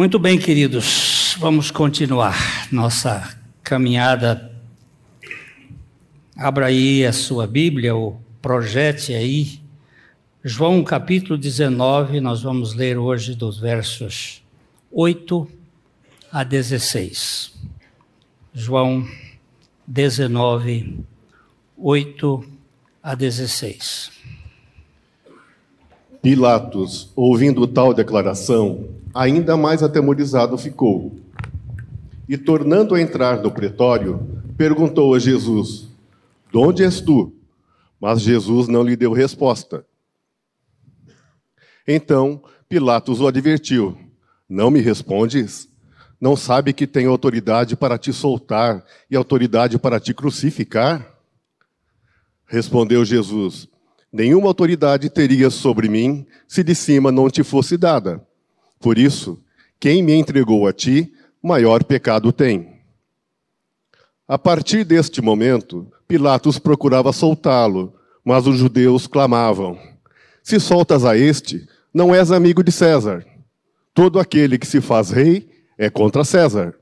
Muito bem, queridos, vamos continuar nossa caminhada. Abra aí a sua Bíblia, ou projete aí. João capítulo 19, nós vamos ler hoje dos versos 8 a 16. João 19, 8 a 16. Pilatos, ouvindo tal declaração, ainda mais atemorizado ficou. E, tornando a entrar no pretório, perguntou a Jesus: De onde és tu? Mas Jesus não lhe deu resposta. Então Pilatos o advertiu: Não me respondes? Não sabe que tenho autoridade para te soltar e autoridade para te crucificar? Respondeu Jesus: Nenhuma autoridade teria sobre mim se de cima não te fosse dada. Por isso, quem me entregou a ti, maior pecado tem. A partir deste momento, Pilatos procurava soltá-lo, mas os judeus clamavam: Se soltas a este, não és amigo de César. Todo aquele que se faz rei é contra César.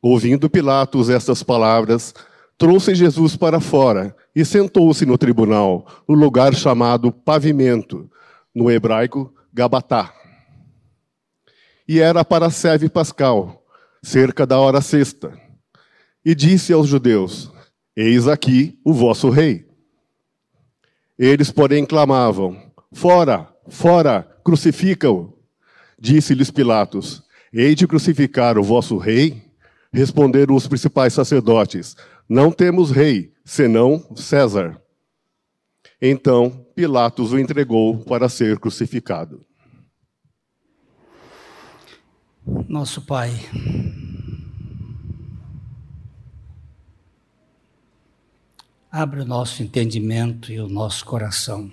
Ouvindo Pilatos estas palavras, trouxe Jesus para fora e sentou-se no tribunal, no lugar chamado pavimento, no hebraico Gabatá. E era para a seve pascal, cerca da hora sexta. E disse aos judeus: Eis aqui o vosso rei. Eles, porém, clamavam: Fora, fora, crucifica-o. Disse-lhes Pilatos: Hei de crucificar o vosso rei? Responderam os principais sacerdotes: Não temos rei, senão César. Então Pilatos o entregou para ser crucificado. Nosso Pai, abre o nosso entendimento e o nosso coração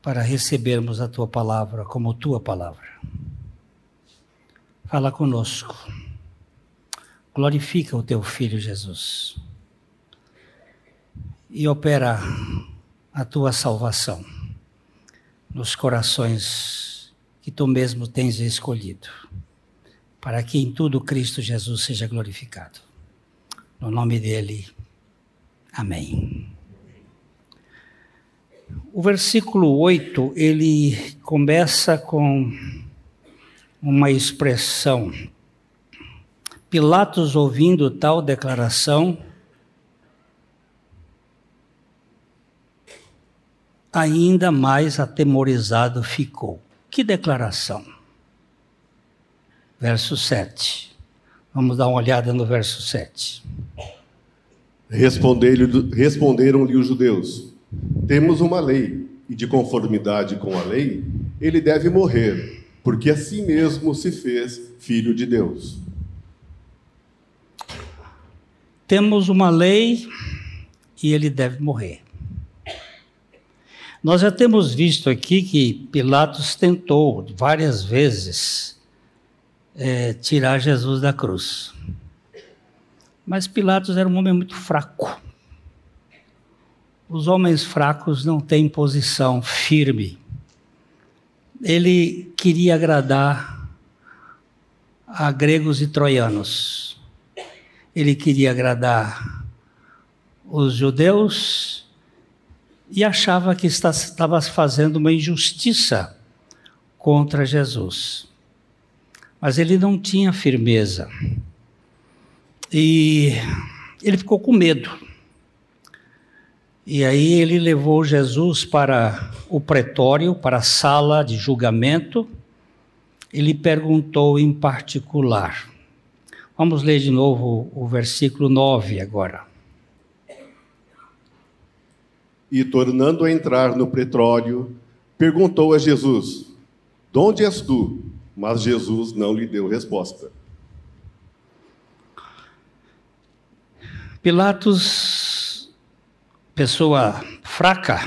para recebermos a tua palavra como tua palavra. Fala conosco. Glorifica o teu filho Jesus e opera a tua salvação nos corações que tu mesmo tens escolhido, para que em tudo Cristo Jesus seja glorificado. No nome dele, amém. O versículo 8, ele começa com uma expressão. Pilatos, ouvindo tal declaração, ainda mais atemorizado ficou. Que declaração? Verso 7. Vamos dar uma olhada no verso 7. Responderam-lhe os judeus: Temos uma lei, e de conformidade com a lei, ele deve morrer, porque assim mesmo se fez filho de Deus. Temos uma lei e ele deve morrer. Nós já temos visto aqui que Pilatos tentou várias vezes é, tirar Jesus da cruz. Mas Pilatos era um homem muito fraco. Os homens fracos não têm posição firme. Ele queria agradar a gregos e troianos. Ele queria agradar os judeus e achava que estava fazendo uma injustiça contra Jesus. Mas ele não tinha firmeza. E ele ficou com medo. E aí ele levou Jesus para o pretório, para a sala de julgamento. Ele perguntou em particular. Vamos ler de novo o versículo 9 agora e, tornando a entrar no pretório, perguntou a Jesus: De onde és tu? Mas Jesus não lhe deu resposta. Pilatos, pessoa fraca,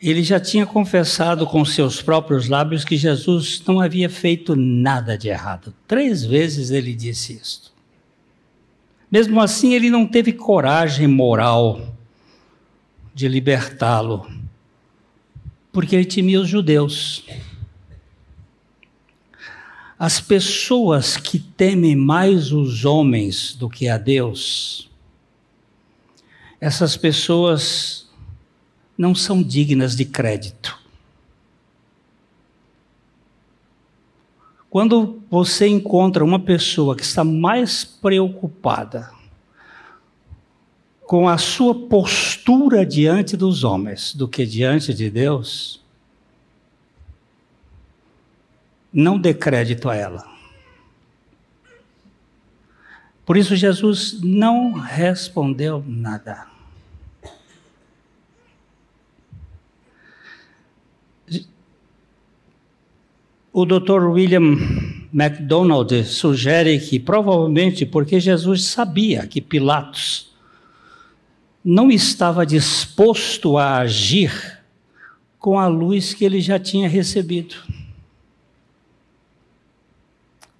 ele já tinha confessado com seus próprios lábios que Jesus não havia feito nada de errado. Três vezes ele disse isso. Mesmo assim, ele não teve coragem moral de libertá-lo, porque ele temia os judeus. As pessoas que temem mais os homens do que a Deus, essas pessoas não são dignas de crédito. Quando você encontra uma pessoa que está mais preocupada com a sua postura diante dos homens do que diante de Deus, não dê crédito a ela. Por isso, Jesus não respondeu nada. O Dr. William MacDonald sugere que provavelmente porque Jesus sabia que Pilatos não estava disposto a agir com a luz que ele já tinha recebido.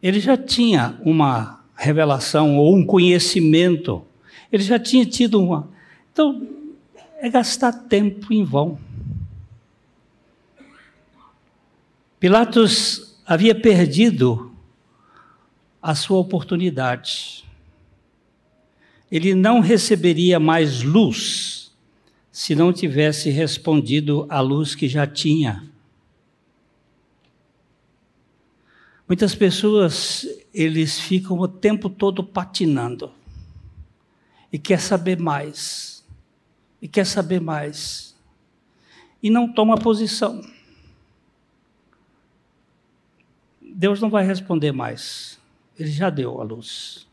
Ele já tinha uma revelação ou um conhecimento, ele já tinha tido uma. Então, é gastar tempo em vão. Pilatos havia perdido a sua oportunidade ele não receberia mais luz se não tivesse respondido à luz que já tinha. Muitas pessoas, eles ficam o tempo todo patinando. E quer saber mais. E quer saber mais. E não toma posição. Deus não vai responder mais. Ele já deu a luz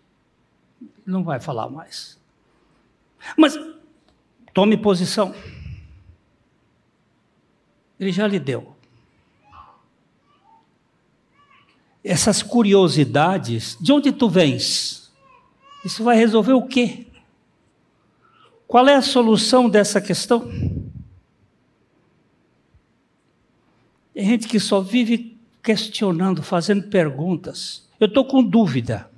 não vai falar mais. Mas tome posição. Ele já lhe deu. Essas curiosidades, de onde tu vens? Isso vai resolver o quê? Qual é a solução dessa questão? Tem gente que só vive questionando, fazendo perguntas. Eu estou com dúvida.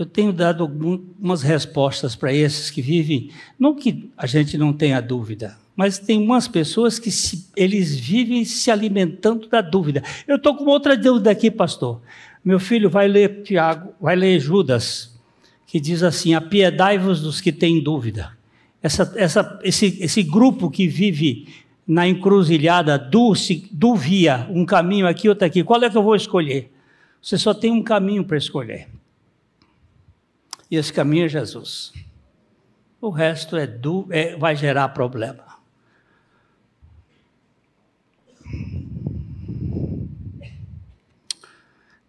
Eu tenho dado algumas respostas para esses que vivem, não que a gente não tenha dúvida, mas tem umas pessoas que se, eles vivem se alimentando da dúvida. Eu estou com outra dúvida aqui, pastor. Meu filho vai ler Tiago, vai ler Judas, que diz assim: apiedai-vos dos que têm dúvida. Essa, essa, esse, esse grupo que vive na encruzilhada do, do via, um caminho aqui, outro aqui, qual é que eu vou escolher? Você só tem um caminho para escolher. E esse caminho é Jesus. O resto é, é vai gerar problema.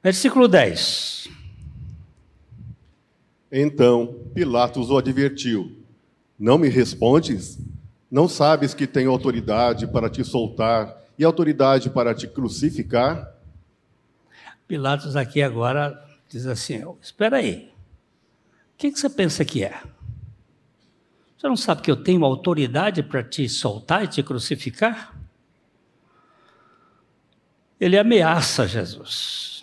Versículo 10. Então Pilatos o advertiu: Não me respondes? Não sabes que tenho autoridade para te soltar e autoridade para te crucificar? Pilatos aqui agora diz assim: Espera aí que, que você pensa que é? Você não sabe que eu tenho autoridade para te soltar e te crucificar? Ele ameaça Jesus.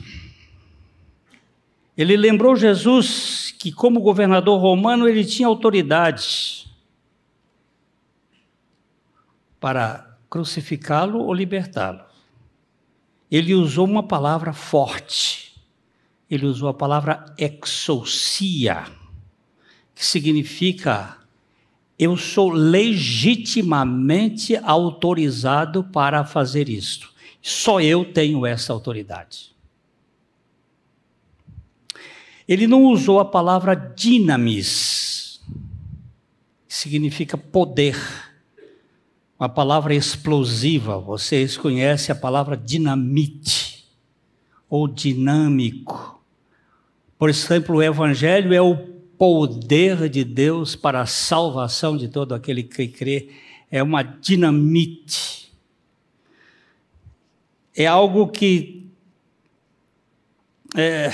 Ele lembrou Jesus que, como governador romano, ele tinha autoridade para crucificá-lo ou libertá-lo. Ele usou uma palavra forte. Ele usou a palavra exousia que significa eu sou legitimamente autorizado para fazer isto. Só eu tenho essa autoridade. Ele não usou a palavra dinamis, que significa poder. Uma palavra explosiva. Vocês conhecem a palavra dinamite ou dinâmico. Por exemplo, o evangelho é o poder de Deus para a salvação de todo aquele que crê é uma dinamite. É algo que é,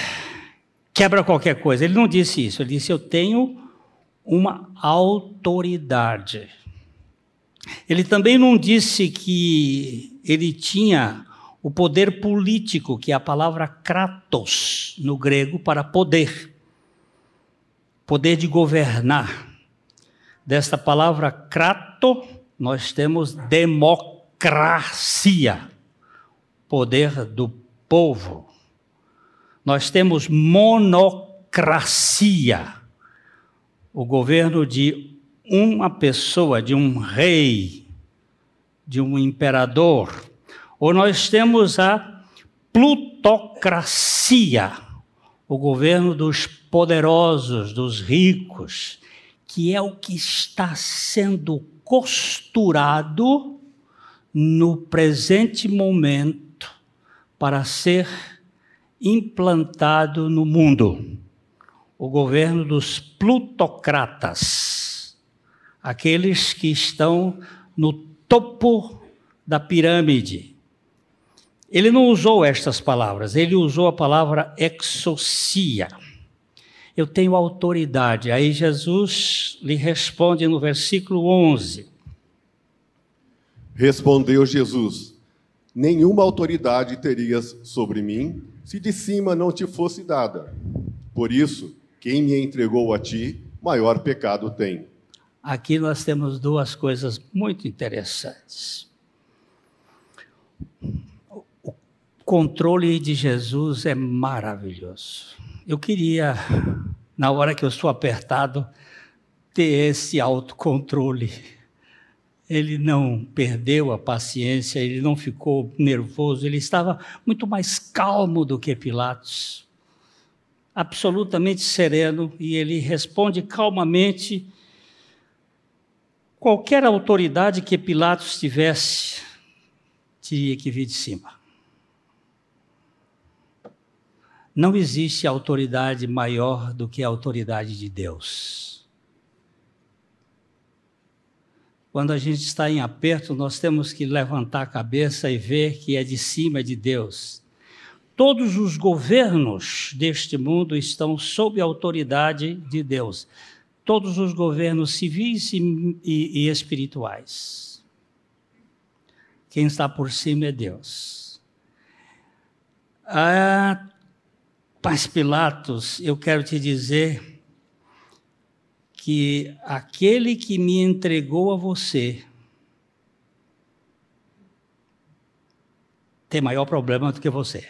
quebra qualquer coisa. Ele não disse isso, ele disse: Eu tenho uma autoridade. Ele também não disse que ele tinha o poder político, que é a palavra kratos no grego para poder poder de governar. Desta palavra crato, nós temos democracia, poder do povo. Nós temos monocracia, o governo de uma pessoa, de um rei, de um imperador. Ou nós temos a plutocracia, o governo dos poderosos, dos ricos, que é o que está sendo costurado no presente momento para ser implantado no mundo. O governo dos plutocratas, aqueles que estão no topo da pirâmide. Ele não usou estas palavras, ele usou a palavra exocia. Eu tenho autoridade. Aí Jesus lhe responde no versículo 11. Respondeu Jesus: Nenhuma autoridade terias sobre mim se de cima não te fosse dada. Por isso, quem me entregou a ti, maior pecado tem. Aqui nós temos duas coisas muito interessantes. Controle de Jesus é maravilhoso. Eu queria, na hora que eu estou apertado, ter esse autocontrole ele não perdeu a paciência, ele não ficou nervoso, ele estava muito mais calmo do que Pilatos, absolutamente sereno, e ele responde calmamente. Qualquer autoridade que Pilatos tivesse, teria que vir de cima. Não existe autoridade maior do que a autoridade de Deus. Quando a gente está em aperto, nós temos que levantar a cabeça e ver que é de cima de Deus. Todos os governos deste mundo estão sob a autoridade de Deus. Todos os governos civis e, e, e espirituais. Quem está por cima é Deus. Ah, Paz Pilatos, eu quero te dizer que aquele que me entregou a você tem maior problema do que você.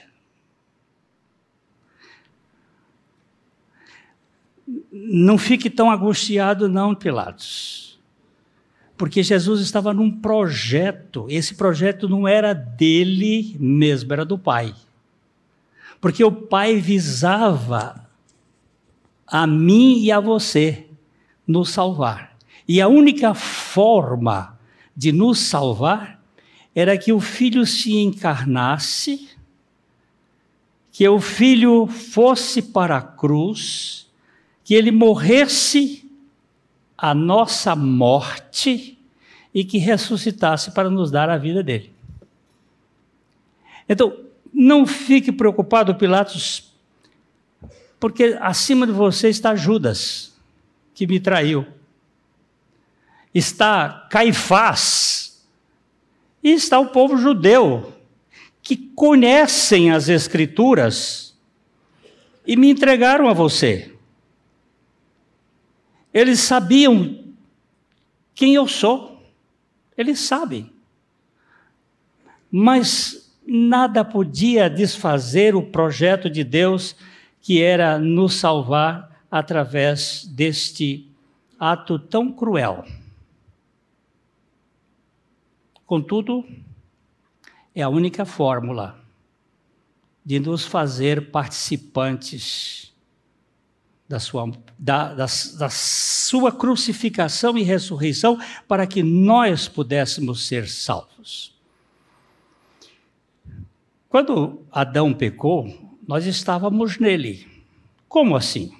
Não fique tão angustiado, não, Pilatos. Porque Jesus estava num projeto. Esse projeto não era dele mesmo, era do Pai. Porque o Pai visava a mim e a você nos salvar. E a única forma de nos salvar era que o Filho se encarnasse, que o Filho fosse para a cruz, que ele morresse a nossa morte e que ressuscitasse para nos dar a vida dele. Então, não fique preocupado, Pilatos, porque acima de você está Judas que me traiu. Está Caifás. E está o povo judeu, que conhecem as Escrituras e me entregaram a você. Eles sabiam quem eu sou. Eles sabem. Mas nada podia desfazer o projeto de Deus que era nos salvar através deste ato tão cruel. Contudo, é a única fórmula de nos fazer participantes da sua, da, da, da sua crucificação e ressurreição para que nós pudéssemos ser salvos. Quando Adão pecou, nós estávamos nele. Como assim?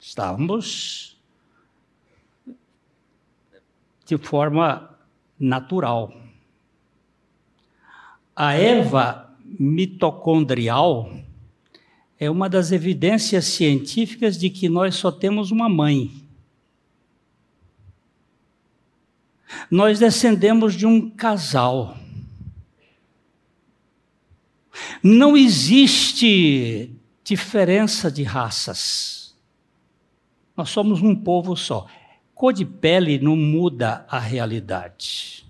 Estávamos de forma natural. A erva mitocondrial é uma das evidências científicas de que nós só temos uma mãe. Nós descendemos de um casal. Não existe diferença de raças. Nós somos um povo só. Cor de pele não muda a realidade.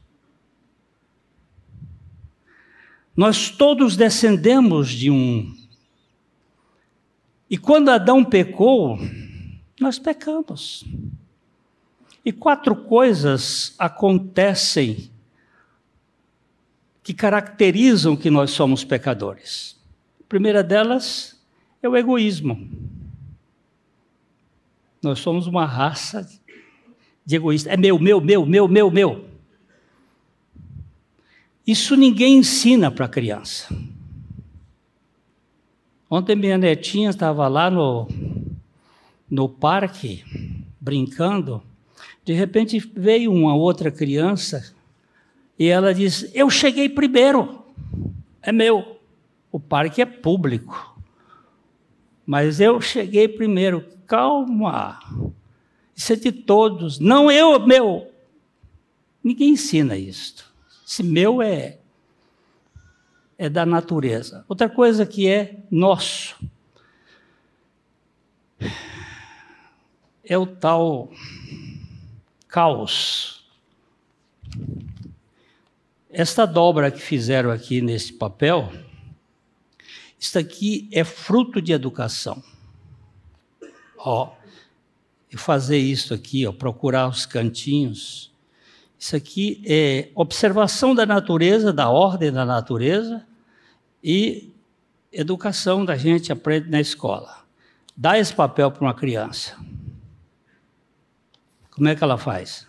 Nós todos descendemos de um E quando Adão pecou, nós pecamos. E quatro coisas acontecem que caracterizam que nós somos pecadores. A primeira delas é o egoísmo. Nós somos uma raça de egoístas. É meu, meu, meu, meu, meu, meu. Isso ninguém ensina para a criança. Ontem minha netinha estava lá no, no parque, brincando. De repente veio uma outra criança e ela disse: Eu cheguei primeiro, é meu. O parque é público, mas eu cheguei primeiro. Calma, isso é de todos, não eu, meu. Ninguém ensina isto. Esse meu é é da natureza. Outra coisa que é nosso é o tal caos. Esta dobra que fizeram aqui nesse papel, isso aqui é fruto de educação. Ó, e fazer isso aqui, ó, procurar os cantinhos. Isso aqui é observação da natureza, da ordem da natureza e educação da gente aprende na escola. Dá esse papel para uma criança. Como é que ela faz?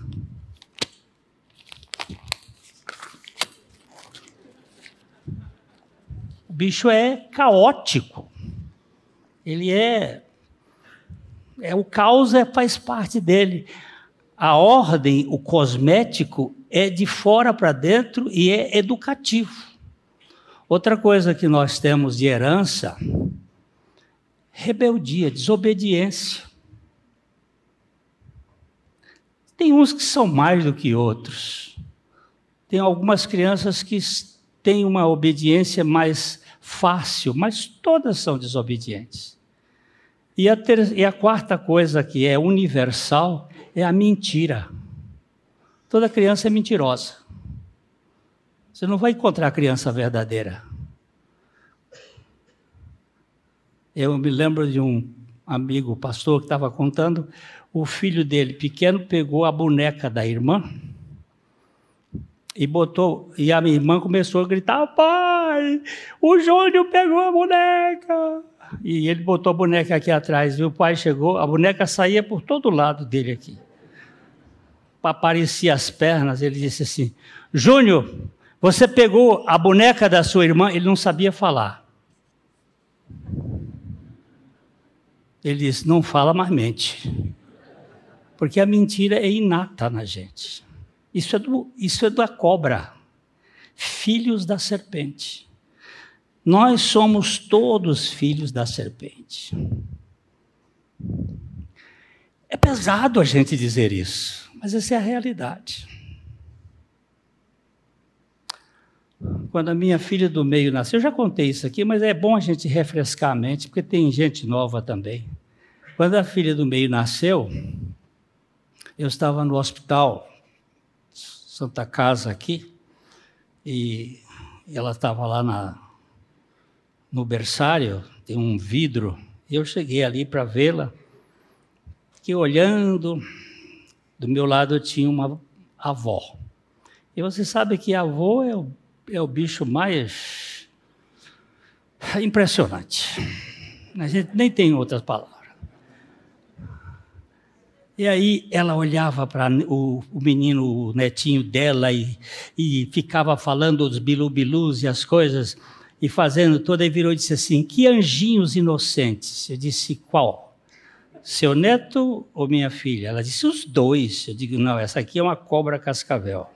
O bicho é caótico. Ele é. é o caos é, faz parte dele. A ordem, o cosmético, é de fora para dentro e é educativo. Outra coisa que nós temos de herança, rebeldia, desobediência. Tem uns que são mais do que outros. Tem algumas crianças que têm uma obediência mais fácil, mas todas são desobedientes. E a, ter, e a quarta coisa que é universal é a mentira. Toda criança é mentirosa. Você não vai encontrar a criança verdadeira. Eu me lembro de um amigo pastor que estava contando o filho dele, pequeno, pegou a boneca da irmã e botou. E a minha irmã começou a gritar: Pai, o Júnior pegou a boneca. E ele botou a boneca aqui atrás. E o pai chegou, a boneca saía por todo lado dele aqui. Aparecia as pernas. Ele disse assim: Júnior, você pegou a boneca da sua irmã? Ele não sabia falar. Ele disse: Não fala, mas mente. Porque a mentira é inata na gente. Isso é, do, isso é da cobra, filhos da serpente. Nós somos todos filhos da serpente. É pesado a gente dizer isso, mas essa é a realidade. Quando a minha filha do meio nasceu, eu já contei isso aqui, mas é bom a gente refrescar a mente, porque tem gente nova também. Quando a filha do meio nasceu, eu estava no hospital, Santa Casa aqui, e ela estava lá na, no berçário, tem um vidro, eu cheguei ali para vê-la, que olhando, do meu lado tinha uma avó. E você sabe que a avó é o, é o bicho mais impressionante. A gente nem tem outras palavras. E aí ela olhava para o, o, menino, o netinho dela, e, e ficava falando dos bilu-bilus e as coisas, e fazendo toda, e virou e disse assim: Que anjinhos inocentes. Eu disse: Qual? Seu neto ou minha filha? Ela disse: Os dois. Eu digo: Não, essa aqui é uma cobra cascavel.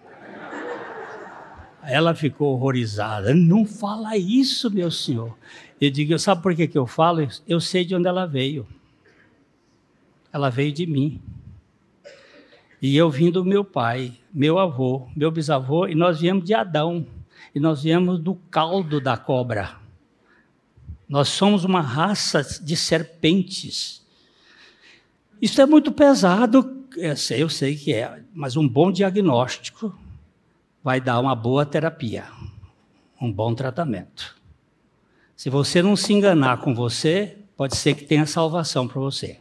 Ela ficou horrorizada. Não fala isso, meu senhor. Eu digo: Sabe por que, que eu falo? Eu sei de onde ela veio ela veio de mim. E eu vim do meu pai, meu avô, meu bisavô, e nós viemos de Adão. E nós viemos do caldo da cobra. Nós somos uma raça de serpentes. Isso é muito pesado, eu sei, eu sei que é, mas um bom diagnóstico vai dar uma boa terapia, um bom tratamento. Se você não se enganar com você, pode ser que tenha salvação para você.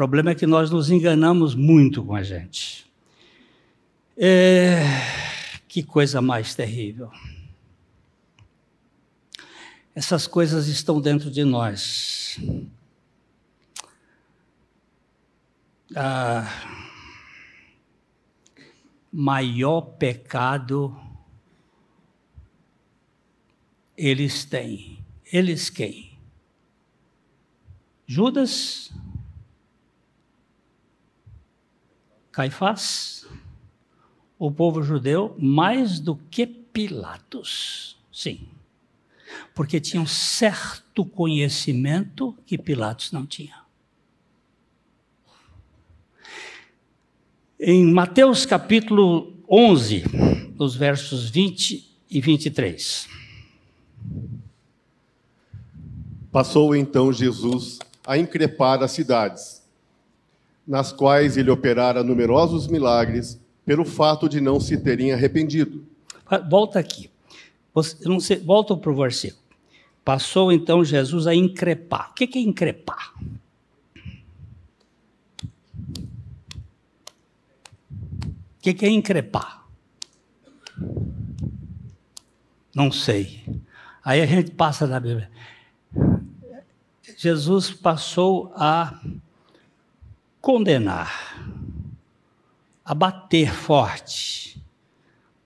Problema é que nós nos enganamos muito com a gente. É... Que coisa mais terrível. Essas coisas estão dentro de nós. Ah, maior pecado eles têm. Eles quem? Judas? Caifás? O povo judeu mais do que Pilatos. Sim. Porque tinham certo conhecimento que Pilatos não tinha. Em Mateus capítulo 11, nos versos 20 e 23. Passou então Jesus a increpar as cidades, nas quais ele operara numerosos milagres, pelo fato de não se terem arrependido. Volta aqui. Você, volta para o versículo. Passou então Jesus a increpar. O que é increpar? O que é increpar? Não sei. Aí a gente passa na Bíblia. Jesus passou a condenar, a bater forte.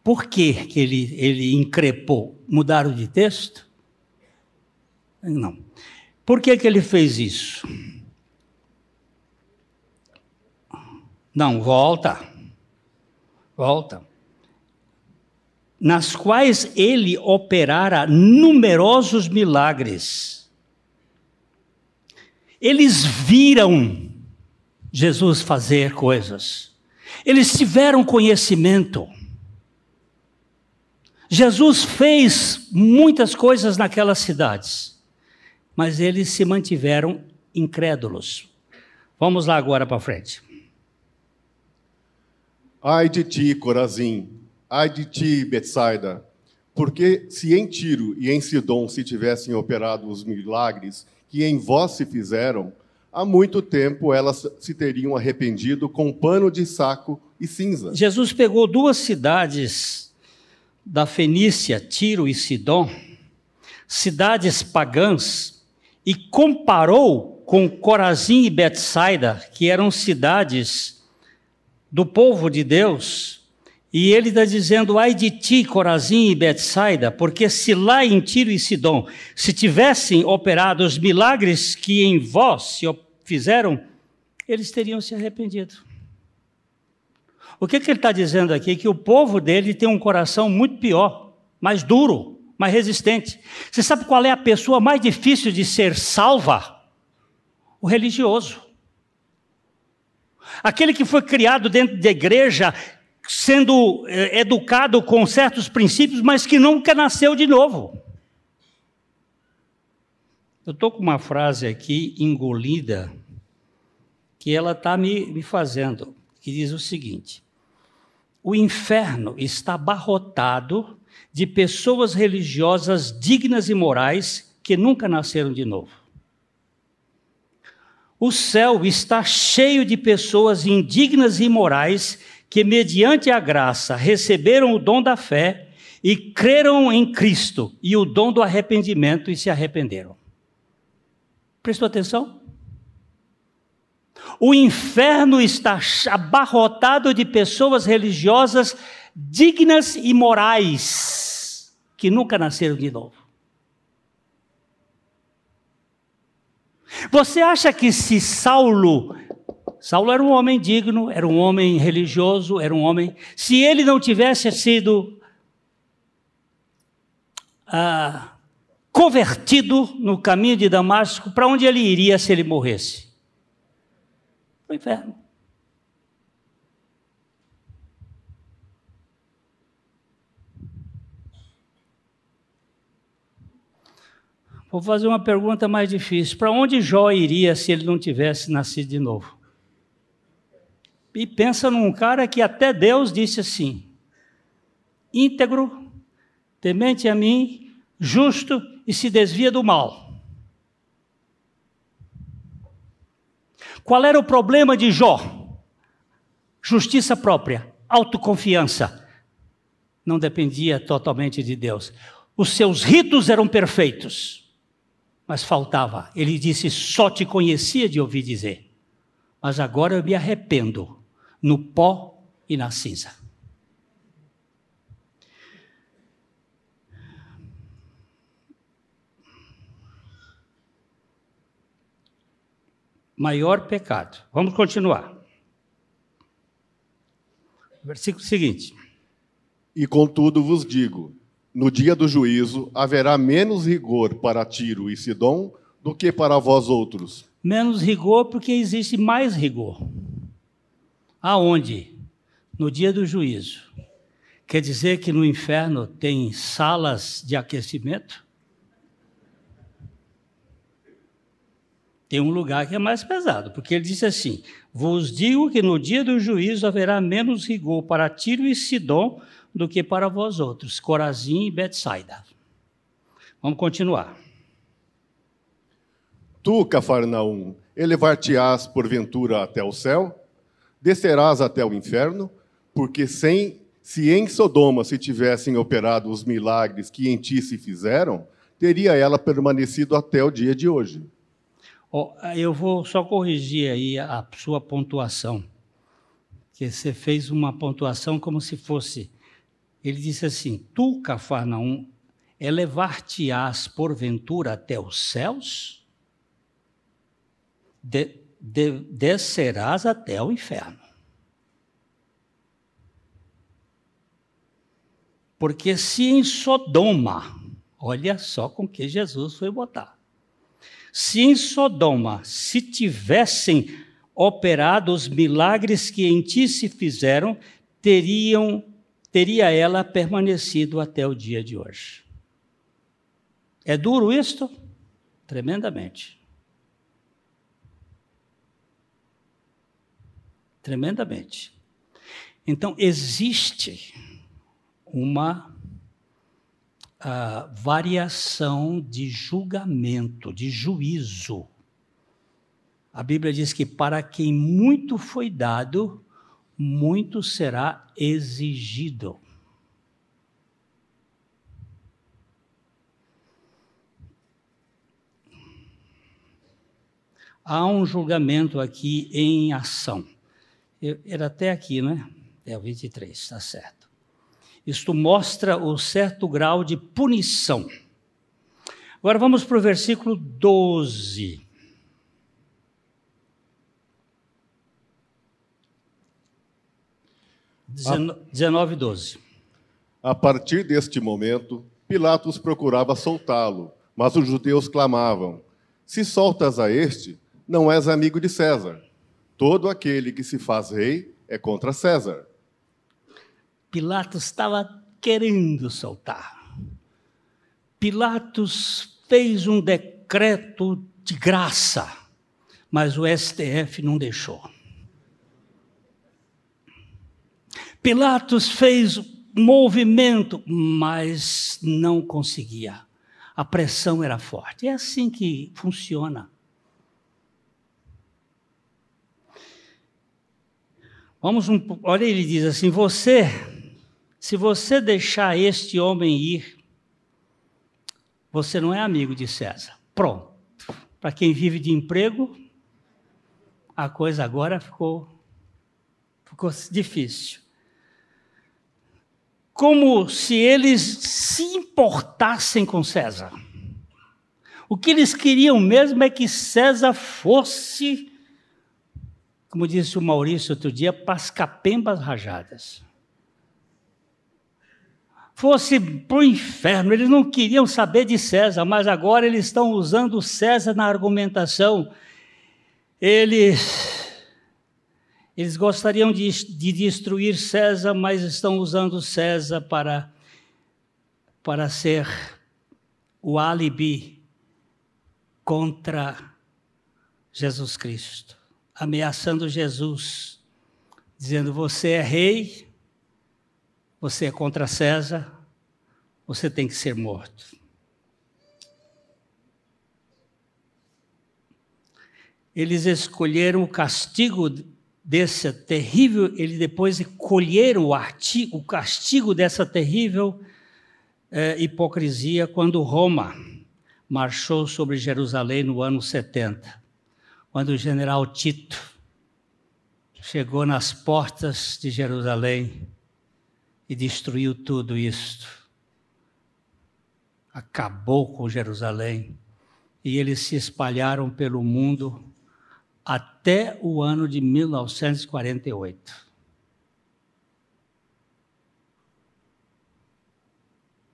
Por que, que ele, ele increpou? Mudaram de texto? Não. Por que, que ele fez isso? Não, volta volta, nas quais ele operara numerosos milagres. Eles viram Jesus fazer coisas, eles tiveram conhecimento. Jesus fez muitas coisas naquelas cidades, mas eles se mantiveram incrédulos. Vamos lá agora para frente. Ai de ti, Corazim, ai de ti, Betsaida, porque se em Tiro e em Sidom se tivessem operado os milagres que em vós se fizeram, há muito tempo elas se teriam arrependido com pano de saco e cinza. Jesus pegou duas cidades da Fenícia, Tiro e Sidom, cidades pagãs, e comparou com Corazim e Betsaida, que eram cidades do povo de Deus, e ele está dizendo: ai de ti, Corazim e Betsaida, porque se lá em Tiro e Sidom se tivessem operado os milagres que em vós se fizeram, eles teriam se arrependido. O que, que ele está dizendo aqui? Que o povo dele tem um coração muito pior, mais duro, mais resistente. Você sabe qual é a pessoa mais difícil de ser salva? O religioso. Aquele que foi criado dentro da igreja, sendo eh, educado com certos princípios, mas que nunca nasceu de novo. Eu estou com uma frase aqui engolida, que ela está me, me fazendo, que diz o seguinte: o inferno está abarrotado de pessoas religiosas dignas e morais que nunca nasceram de novo. O céu está cheio de pessoas indignas e imorais que, mediante a graça, receberam o dom da fé e creram em Cristo e o dom do arrependimento e se arrependeram. Prestou atenção? O inferno está abarrotado de pessoas religiosas dignas e morais que nunca nasceram de novo. Você acha que se Saulo, Saulo era um homem digno, era um homem religioso, era um homem, se ele não tivesse sido ah, convertido no caminho de Damasco, para onde ele iria se ele morresse? Para o inferno. Vou fazer uma pergunta mais difícil. Para onde Jó iria se ele não tivesse nascido de novo? E pensa num cara que até Deus disse assim: íntegro, temente a mim, justo e se desvia do mal. Qual era o problema de Jó? Justiça própria, autoconfiança. Não dependia totalmente de Deus. Os seus ritos eram perfeitos, mas faltava. Ele disse: Só te conhecia de ouvir dizer, mas agora eu me arrependo no pó e na cinza. Maior pecado. Vamos continuar. Versículo seguinte. E contudo vos digo: no dia do juízo haverá menos rigor para Tiro e Sidom do que para vós outros. Menos rigor porque existe mais rigor. Aonde? No dia do juízo. Quer dizer que no inferno tem salas de aquecimento? Tem um lugar que é mais pesado, porque ele disse assim: Vos digo que no dia do juízo haverá menos rigor para Tiro e Sidom do que para vós outros, Corazim e Betsaida. Vamos continuar. Tu, Cafarnaum, elevar-te-ás porventura até o céu? Descerás até o inferno? Porque sem, se em Sodoma se tivessem operado os milagres que em ti se fizeram, teria ela permanecido até o dia de hoje. Eu vou só corrigir aí a sua pontuação, que você fez uma pontuação como se fosse ele disse assim: Tu, Cafarnaum, elevar-te-ás porventura até os céus? De, de, descerás até o inferno. Porque se em Sodoma, olha só com que Jesus foi botar. Se em Sodoma se tivessem operado os milagres que em ti se fizeram, teriam teria ela permanecido até o dia de hoje. É duro isto? Tremendamente. Tremendamente. Então, existe uma variação de julgamento, de juízo. A Bíblia diz que para quem muito foi dado, muito será exigido. Há um julgamento aqui em ação. Era até aqui, né? É o 23, está certo. Isto mostra o certo grau de punição. Agora vamos para o versículo 12. 19, 12. A partir deste momento, Pilatos procurava soltá-lo, mas os judeus clamavam: Se soltas a este, não és amigo de César. Todo aquele que se faz rei é contra César. Pilatos estava querendo soltar. Pilatos fez um decreto de graça, mas o STF não deixou. Pilatos fez movimento, mas não conseguia. A pressão era forte. É assim que funciona. Vamos um, olha, ele diz assim: você, se você deixar este homem ir, você não é amigo de César. Pronto. Para quem vive de emprego, a coisa agora ficou, ficou difícil como se eles se importassem com César. O que eles queriam mesmo é que César fosse, como disse o Maurício outro dia, pascapembas rajadas. Fosse para o inferno, eles não queriam saber de César, mas agora eles estão usando César na argumentação. Eles eles gostariam de, de destruir César, mas estão usando César para, para ser o álibi contra Jesus Cristo, ameaçando Jesus, dizendo: Você é rei, você é contra César, você tem que ser morto. eles escolheram o castigo dessa terrível, eles depois colheram o, artigo, o castigo dessa terrível eh, hipocrisia quando Roma marchou sobre Jerusalém no ano 70, quando o general Tito chegou nas portas de Jerusalém e destruiu tudo isto. Acabou com Jerusalém e eles se espalharam pelo mundo até o ano de 1948.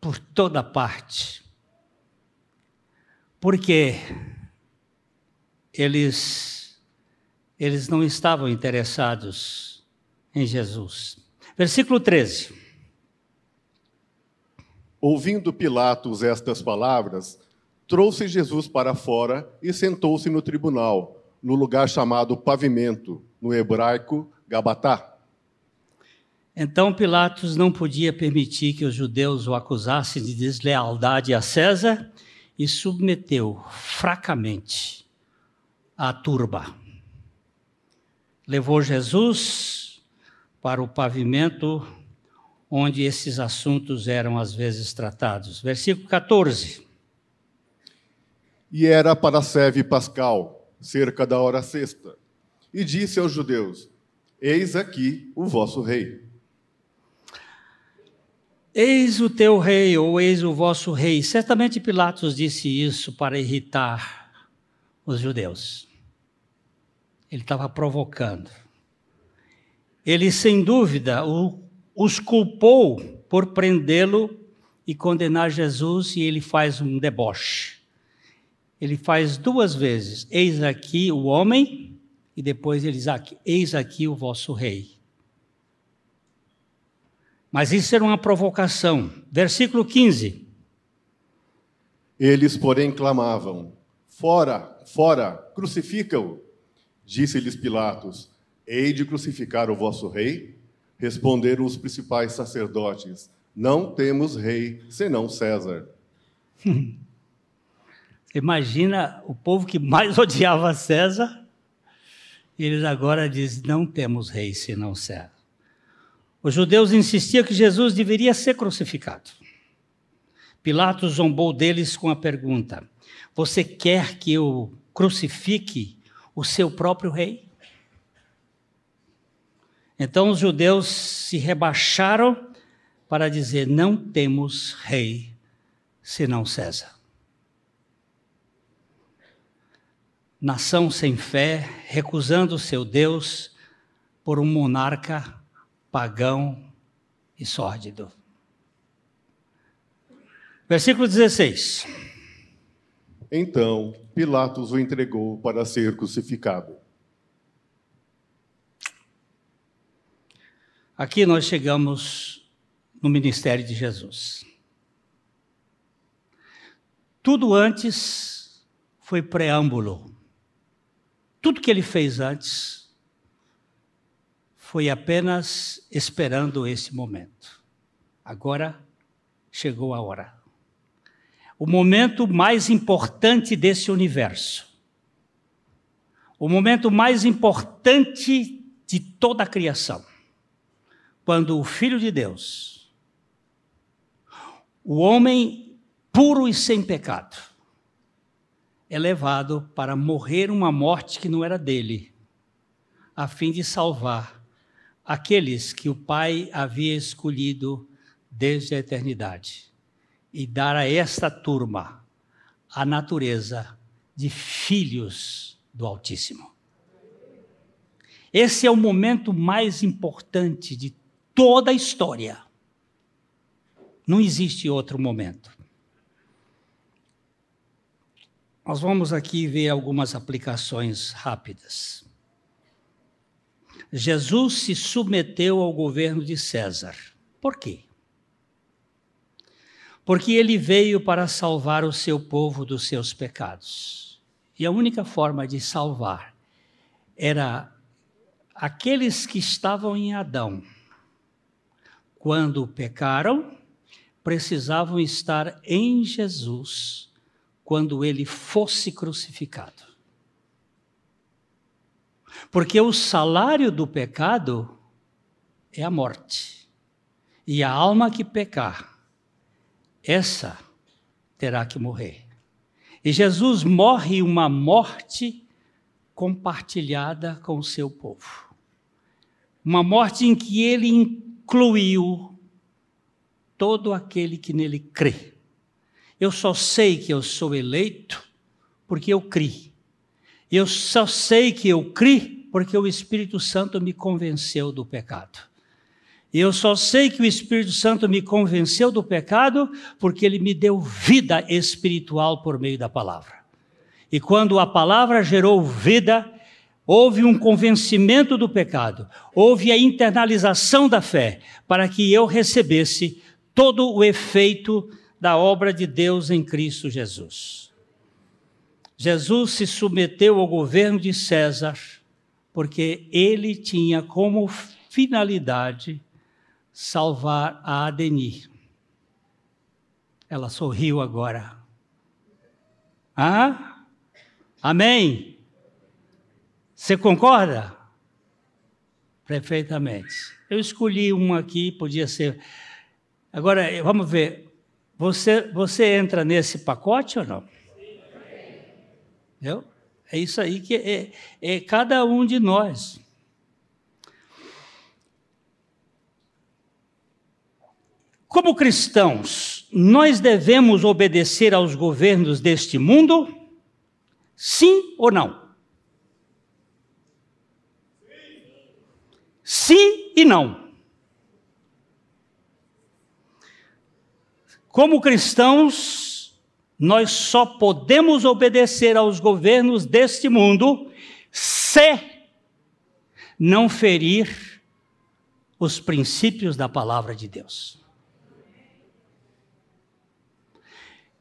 Por toda parte. Porque eles, eles não estavam interessados em Jesus. Versículo 13. Ouvindo Pilatos estas palavras, trouxe Jesus para fora e sentou-se no tribunal no lugar chamado pavimento, no hebraico Gabatá. Então Pilatos não podia permitir que os judeus o acusassem de deslealdade a César e submeteu fracamente a turba. Levou Jesus para o pavimento onde esses assuntos eram às vezes tratados. Versículo 14. E era para Seve Pascal, cerca da hora sexta, e disse aos judeus: Eis aqui o vosso rei. Eis o teu rei, ou eis o vosso rei. Certamente Pilatos disse isso para irritar os judeus. Ele estava provocando. Ele, sem dúvida, o, os culpou por prendê-lo e condenar Jesus, e ele faz um deboche ele faz duas vezes: Eis aqui o homem, e depois ele diz: Eis aqui o vosso rei. Mas isso era uma provocação. Versículo 15. Eles, porém, clamavam: Fora, fora, crucifica-o. Disse-lhes Pilatos: Hei de crucificar o vosso rei? Responderam os principais sacerdotes: Não temos rei senão César. Imagina o povo que mais odiava César, eles agora dizem: não temos rei senão César. Os judeus insistiam que Jesus deveria ser crucificado. Pilatos zombou deles com a pergunta: Você quer que eu crucifique o seu próprio rei? Então os judeus se rebaixaram para dizer: Não temos rei senão César. nação sem fé, recusando seu Deus por um monarca pagão e sórdido. Versículo 16. Então Pilatos o entregou para ser crucificado. Aqui nós chegamos no ministério de Jesus. Tudo antes foi preâmbulo tudo que ele fez antes foi apenas esperando esse momento. Agora chegou a hora. O momento mais importante desse universo. O momento mais importante de toda a criação. Quando o Filho de Deus, o homem puro e sem pecado, é levado para morrer uma morte que não era dele, a fim de salvar aqueles que o Pai havia escolhido desde a eternidade e dar a esta turma a natureza de filhos do Altíssimo. Esse é o momento mais importante de toda a história. Não existe outro momento. Nós vamos aqui ver algumas aplicações rápidas. Jesus se submeteu ao governo de César. Por quê? Porque ele veio para salvar o seu povo dos seus pecados. E a única forma de salvar era aqueles que estavam em Adão. Quando pecaram, precisavam estar em Jesus quando ele fosse crucificado. Porque o salário do pecado é a morte. E a alma que pecar, essa terá que morrer. E Jesus morre uma morte compartilhada com o seu povo. Uma morte em que ele incluiu todo aquele que nele crê. Eu só sei que eu sou eleito porque eu criei. Eu só sei que eu criei porque o Espírito Santo me convenceu do pecado. Eu só sei que o Espírito Santo me convenceu do pecado porque ele me deu vida espiritual por meio da palavra. E quando a palavra gerou vida, houve um convencimento do pecado, houve a internalização da fé, para que eu recebesse todo o efeito da obra de Deus em Cristo Jesus. Jesus se submeteu ao governo de César porque ele tinha como finalidade salvar a Adeni. Ela sorriu agora. Ah? Amém? Você concorda? Perfeitamente. Eu escolhi uma aqui, podia ser. Agora, vamos ver. Você, você entra nesse pacote ou não? Entendeu? É isso aí que é, é cada um de nós. Como cristãos, nós devemos obedecer aos governos deste mundo? Sim ou não? Sim e não. Como cristãos, nós só podemos obedecer aos governos deste mundo se não ferir os princípios da palavra de Deus.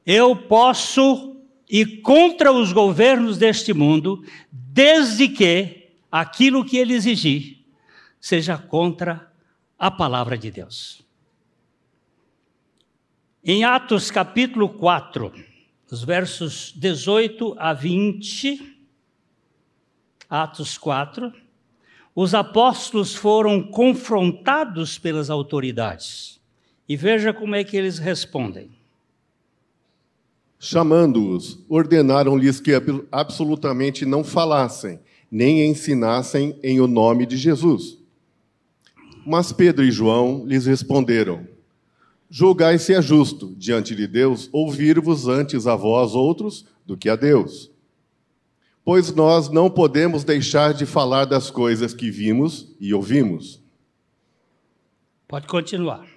Eu posso ir contra os governos deste mundo, desde que aquilo que ele exigir seja contra a palavra de Deus. Em Atos capítulo 4, os versos 18 a 20, Atos 4, os apóstolos foram confrontados pelas autoridades. E veja como é que eles respondem. Chamando-os, ordenaram-lhes que absolutamente não falassem, nem ensinassem em o nome de Jesus. Mas Pedro e João lhes responderam: Julgai se é justo, diante de Deus, ouvir-vos antes a vós outros do que a Deus. Pois nós não podemos deixar de falar das coisas que vimos e ouvimos. Pode continuar.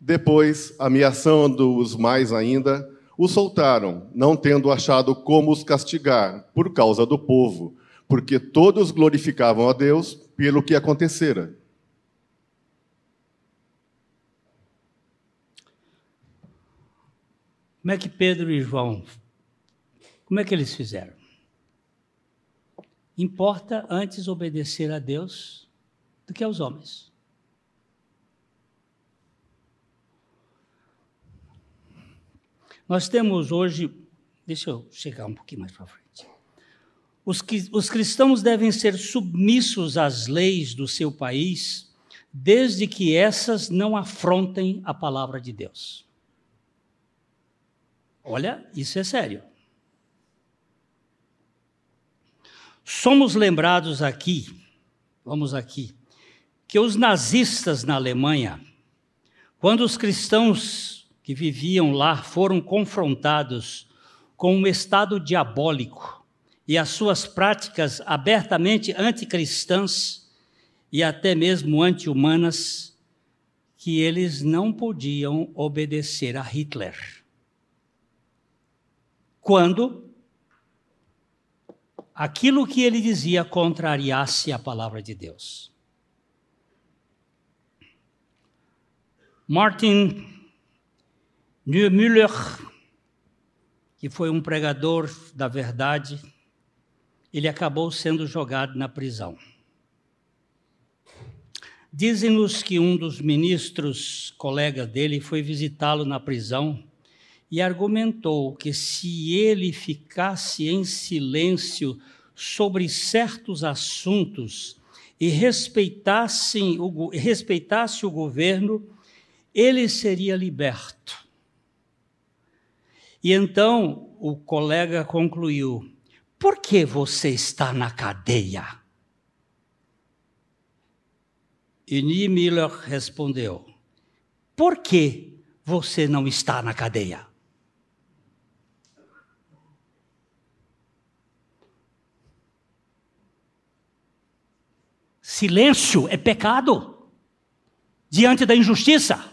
Depois, ameaçando-os mais ainda, os soltaram, não tendo achado como os castigar, por causa do povo, porque todos glorificavam a Deus pelo que acontecera. Como é que Pedro e João, como é que eles fizeram? Importa antes obedecer a Deus do que aos homens. Nós temos hoje, deixa eu chegar um pouquinho mais para frente. Os, os cristãos devem ser submissos às leis do seu país, desde que essas não afrontem a palavra de Deus. Olha, isso é sério. Somos lembrados aqui, vamos aqui, que os nazistas na Alemanha, quando os cristãos que viviam lá foram confrontados com um estado diabólico e as suas práticas abertamente anticristãs e até mesmo anti-humanas, que eles não podiam obedecer a Hitler quando aquilo que ele dizia contrariasse a palavra de Deus. Martin Niemöller, que foi um pregador da verdade, ele acabou sendo jogado na prisão. Dizem-nos que um dos ministros, colega dele, foi visitá-lo na prisão e argumentou que se ele ficasse em silêncio sobre certos assuntos e o, respeitasse o governo, ele seria liberto. E então o colega concluiu: Por que você está na cadeia? E Niemöller respondeu: Por que você não está na cadeia? Silêncio é pecado diante da injustiça.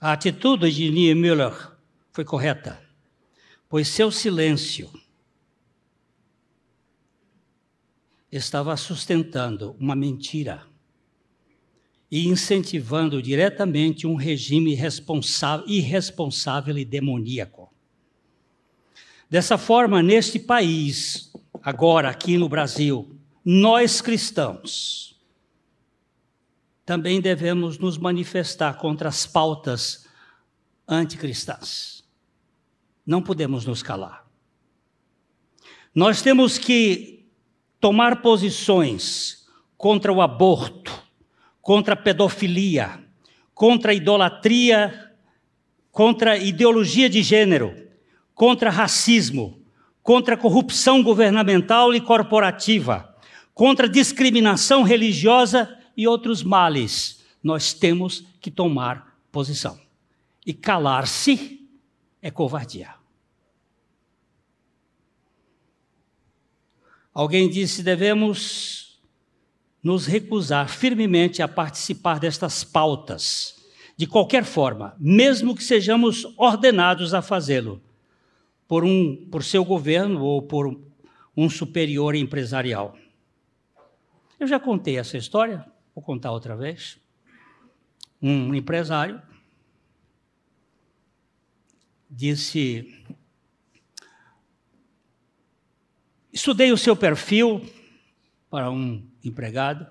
A atitude de Niemöller foi correta, pois seu silêncio estava sustentando uma mentira e incentivando diretamente um regime irresponsável e demoníaco. Dessa forma, neste país, agora aqui no Brasil, nós cristãos também devemos nos manifestar contra as pautas anticristãs. Não podemos nos calar. Nós temos que tomar posições contra o aborto, contra a pedofilia, contra a idolatria, contra a ideologia de gênero, contra racismo, contra a corrupção governamental e corporativa, contra a discriminação religiosa e outros males. Nós temos que tomar posição. E calar-se é covardia. Alguém disse: devemos nos recusar firmemente a participar destas pautas, de qualquer forma, mesmo que sejamos ordenados a fazê-lo por, um, por seu governo ou por um superior empresarial. Eu já contei essa história, vou contar outra vez. Um empresário disse: Estudei o seu perfil para um empregado.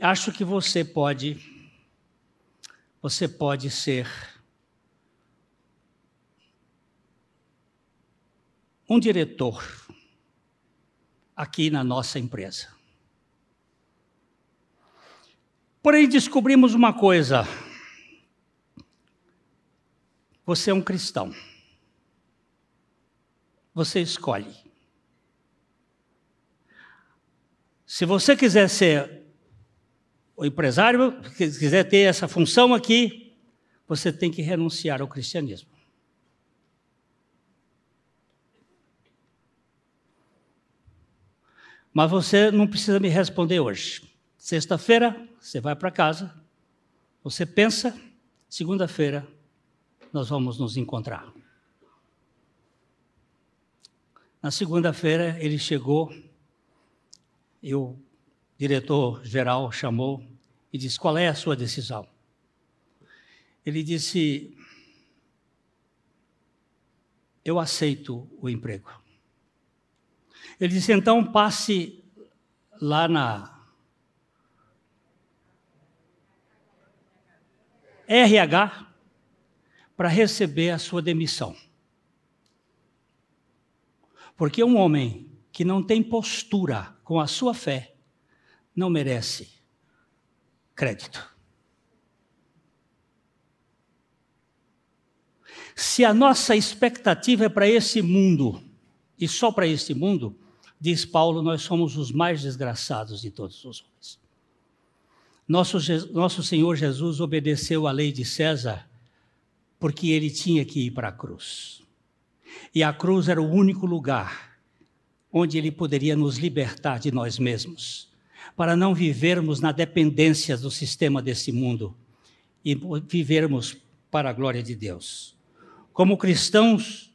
Acho que você pode você pode ser um diretor aqui na nossa empresa. Porém, descobrimos uma coisa. Você é um cristão. Você escolhe. Se você quiser ser o empresário, quiser ter essa função aqui, você tem que renunciar ao cristianismo. Mas você não precisa me responder hoje. Sexta-feira, você vai para casa, você pensa, segunda-feira, nós vamos nos encontrar. Na segunda-feira, ele chegou e o diretor-geral chamou e disse: Qual é a sua decisão? Ele disse: Eu aceito o emprego. Ele disse: Então passe lá na RH para receber a sua demissão. Porque um homem que não tem postura com a sua fé, não merece crédito. Se a nossa expectativa é para esse mundo, e só para este mundo, diz Paulo, nós somos os mais desgraçados de todos os homens. Nosso, nosso Senhor Jesus obedeceu à lei de César porque ele tinha que ir para a cruz. E a cruz era o único lugar onde Ele poderia nos libertar de nós mesmos, para não vivermos na dependência do sistema desse mundo e vivermos para a glória de Deus. Como cristãos,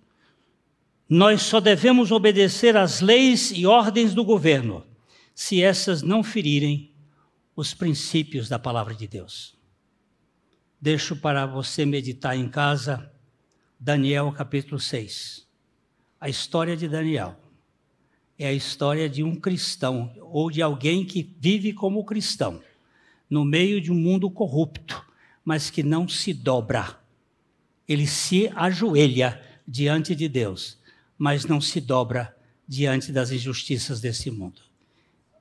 nós só devemos obedecer às leis e ordens do governo, se essas não ferirem os princípios da palavra de Deus. Deixo para você meditar em casa Daniel capítulo 6. A história de Daniel é a história de um cristão ou de alguém que vive como cristão no meio de um mundo corrupto, mas que não se dobra. Ele se ajoelha diante de Deus, mas não se dobra diante das injustiças desse mundo.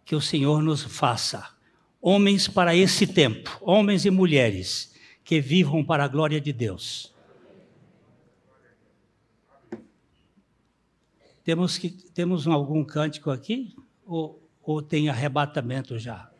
Que o Senhor nos faça homens para esse tempo, homens e mulheres que vivam para a glória de Deus. Temos, que, temos algum cântico aqui? Ou, ou tem arrebatamento já?